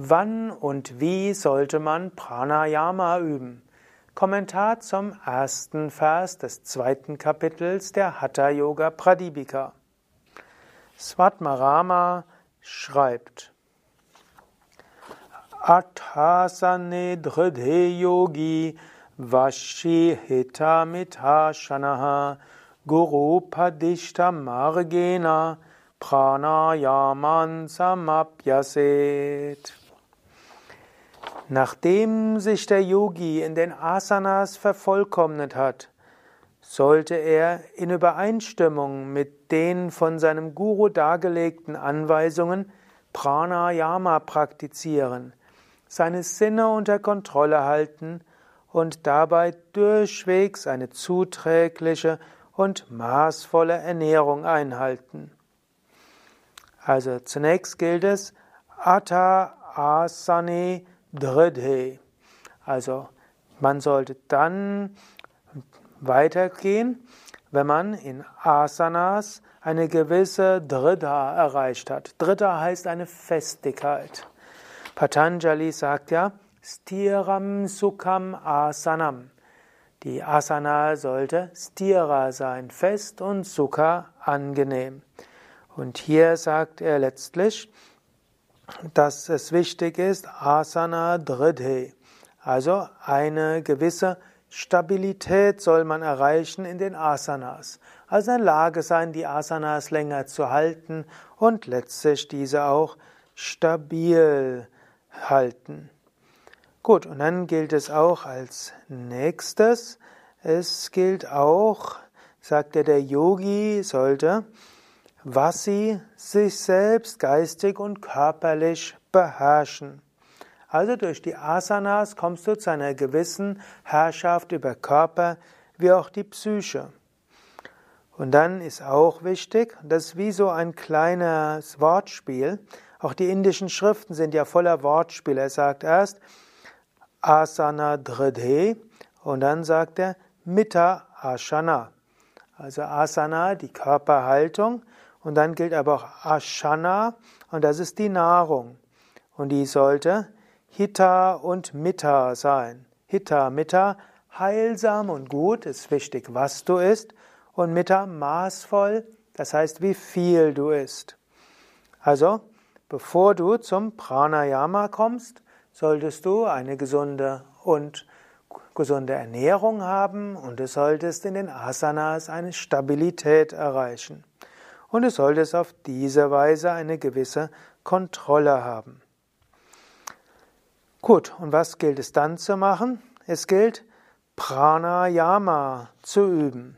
Wann und wie sollte man Pranayama üben? Kommentar zum ersten Vers des zweiten Kapitels der Hatha Yoga Pradipika. Svatmarama schreibt Athasane dridhe yogi vashi hitamita shanaha guru padishta margena pranayaman samapyaset Nachdem sich der Yogi in den Asanas vervollkommnet hat, sollte er in Übereinstimmung mit den von seinem Guru dargelegten Anweisungen Pranayama praktizieren, seine Sinne unter Kontrolle halten und dabei durchwegs eine zuträgliche und maßvolle Ernährung einhalten. Also zunächst gilt es Atta Asane Dridhe. Also man sollte dann weitergehen, wenn man in Asanas eine gewisse Dridha erreicht hat. Dridha heißt eine Festigkeit. Patanjali sagt ja, Stiram Sukham Asanam. Die Asana sollte Stira sein, fest und Sukha angenehm. Und hier sagt er letztlich, dass es wichtig ist, Asana Dridhe. Also eine gewisse Stabilität soll man erreichen in den Asanas. Also in der Lage sein, die Asanas länger zu halten und letztlich diese auch stabil halten. Gut, und dann gilt es auch als nächstes, es gilt auch, sagt er, der Yogi sollte was sie sich selbst geistig und körperlich beherrschen. Also durch die Asanas kommst du zu einer gewissen Herrschaft über Körper wie auch die Psyche. Und dann ist auch wichtig, das ist wie so ein kleines Wortspiel. Auch die indischen Schriften sind ja voller Wortspiele. Er sagt erst Asana Dridhe und dann sagt er Mita Ashana. Also Asana, die Körperhaltung und dann gilt aber auch Ashana und das ist die Nahrung. Und die sollte Hitta und Mitta sein. Hitta, Mitta, heilsam und gut, ist wichtig, was du isst. Und Mitta, maßvoll, das heißt, wie viel du isst. Also, bevor du zum Pranayama kommst, solltest du eine gesunde und gesunde Ernährung haben und du solltest in den Asanas eine Stabilität erreichen und du solltest auf diese Weise eine gewisse Kontrolle haben. Gut, und was gilt es dann zu machen? Es gilt Pranayama zu üben.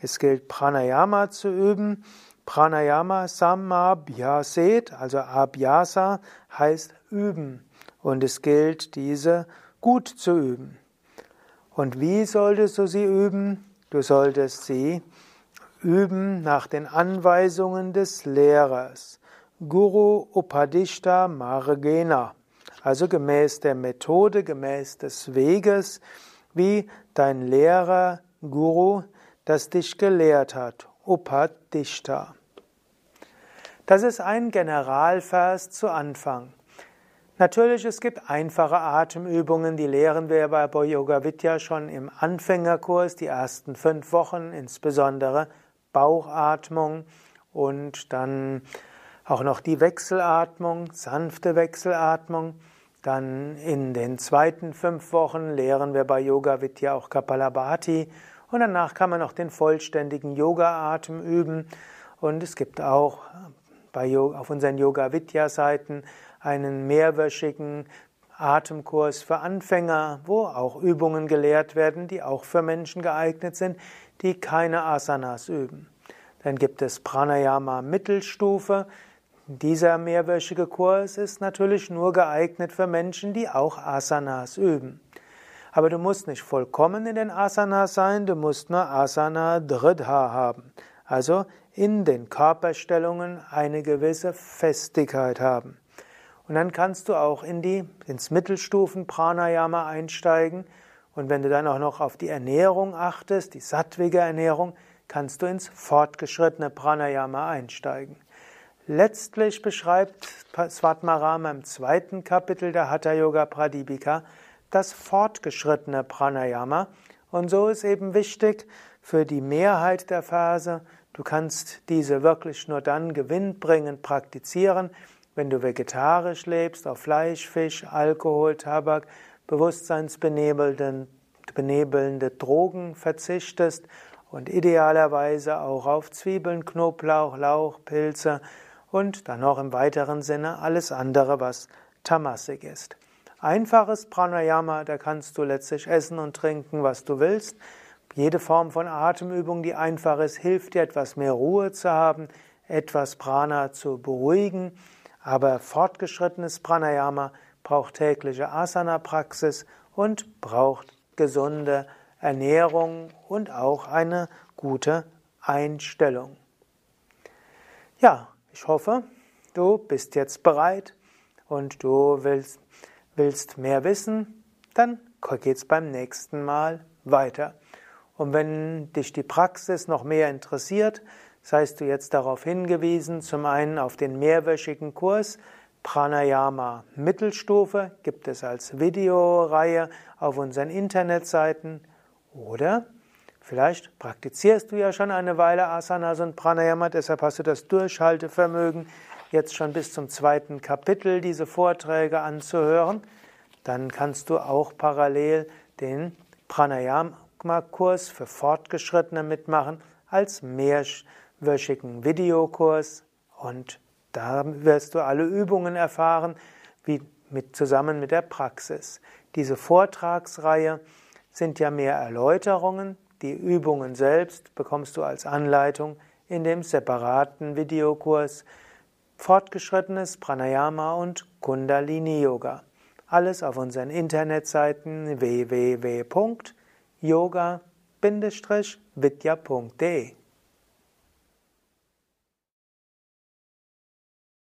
Es gilt Pranayama zu üben. Pranayama Samabhyaset, also Abhyasa heißt üben. Und es gilt, diese gut zu üben. Und wie solltest du sie üben? Du solltest sie Üben nach den Anweisungen des Lehrers. Guru Upadishta Margena. Also gemäß der Methode, gemäß des Weges, wie dein Lehrer, Guru, das dich gelehrt hat. Upadishta. Das ist ein Generalvers zu Anfang. Natürlich, es gibt einfache Atemübungen, die lehren wir bei Yoga Vidya schon im Anfängerkurs, die ersten fünf Wochen, insbesondere Bauchatmung und dann auch noch die Wechselatmung, sanfte Wechselatmung. Dann in den zweiten fünf Wochen lehren wir bei Yoga Vidya auch Kapalabhati und danach kann man noch den vollständigen Yoga-Atem üben. Und es gibt auch bei, auf unseren Yoga Vidya Seiten einen mehrwöchigen Atemkurs für Anfänger, wo auch Übungen gelehrt werden, die auch für Menschen geeignet sind, die keine Asanas üben. Dann gibt es Pranayama Mittelstufe. Dieser mehrwöchige Kurs ist natürlich nur geeignet für Menschen, die auch Asanas üben. Aber du musst nicht vollkommen in den Asanas sein, du musst nur Asana Dridha haben. Also in den Körperstellungen eine gewisse Festigkeit haben. Und dann kannst du auch in die, ins Mittelstufen Pranayama einsteigen. Und wenn du dann auch noch auf die Ernährung achtest, die sattwige Ernährung, kannst du ins fortgeschrittene Pranayama einsteigen. Letztlich beschreibt Svatmarama im zweiten Kapitel der Hatha Yoga Pradipika das fortgeschrittene Pranayama. Und so ist eben wichtig für die Mehrheit der Verse, du kannst diese wirklich nur dann gewinnbringend praktizieren, wenn du vegetarisch lebst, auf Fleisch, Fisch, Alkohol, Tabak, bewusstseinsbenebelnde Drogen verzichtest und idealerweise auch auf Zwiebeln, Knoblauch, Lauch, Pilze und dann noch im weiteren Sinne alles andere, was tamasik ist. Einfaches Pranayama, da kannst du letztlich essen und trinken, was du willst. Jede Form von Atemübung, die einfach ist, hilft dir etwas mehr Ruhe zu haben, etwas Prana zu beruhigen. Aber fortgeschrittenes Pranayama braucht tägliche Asana-Praxis und braucht gesunde Ernährung und auch eine gute Einstellung. Ja, ich hoffe, du bist jetzt bereit und du willst, willst mehr wissen, dann geht's beim nächsten Mal weiter. Und wenn dich die Praxis noch mehr interessiert, seist du jetzt darauf hingewiesen, zum einen auf den mehrwöchigen Kurs Pranayama Mittelstufe, gibt es als Videoreihe auf unseren Internetseiten oder Vielleicht praktizierst du ja schon eine Weile Asanas und Pranayama, deshalb hast du das Durchhaltevermögen, jetzt schon bis zum zweiten Kapitel diese Vorträge anzuhören. Dann kannst du auch parallel den Pranayama-Kurs für Fortgeschrittene mitmachen als mehrwöchigen Videokurs und da wirst du alle Übungen erfahren, wie mit, zusammen mit der Praxis. Diese Vortragsreihe sind ja mehr Erläuterungen, die Übungen selbst bekommst du als Anleitung in dem separaten Videokurs Fortgeschrittenes Pranayama und Kundalini Yoga. Alles auf unseren Internetseiten www.yoga-vidya.de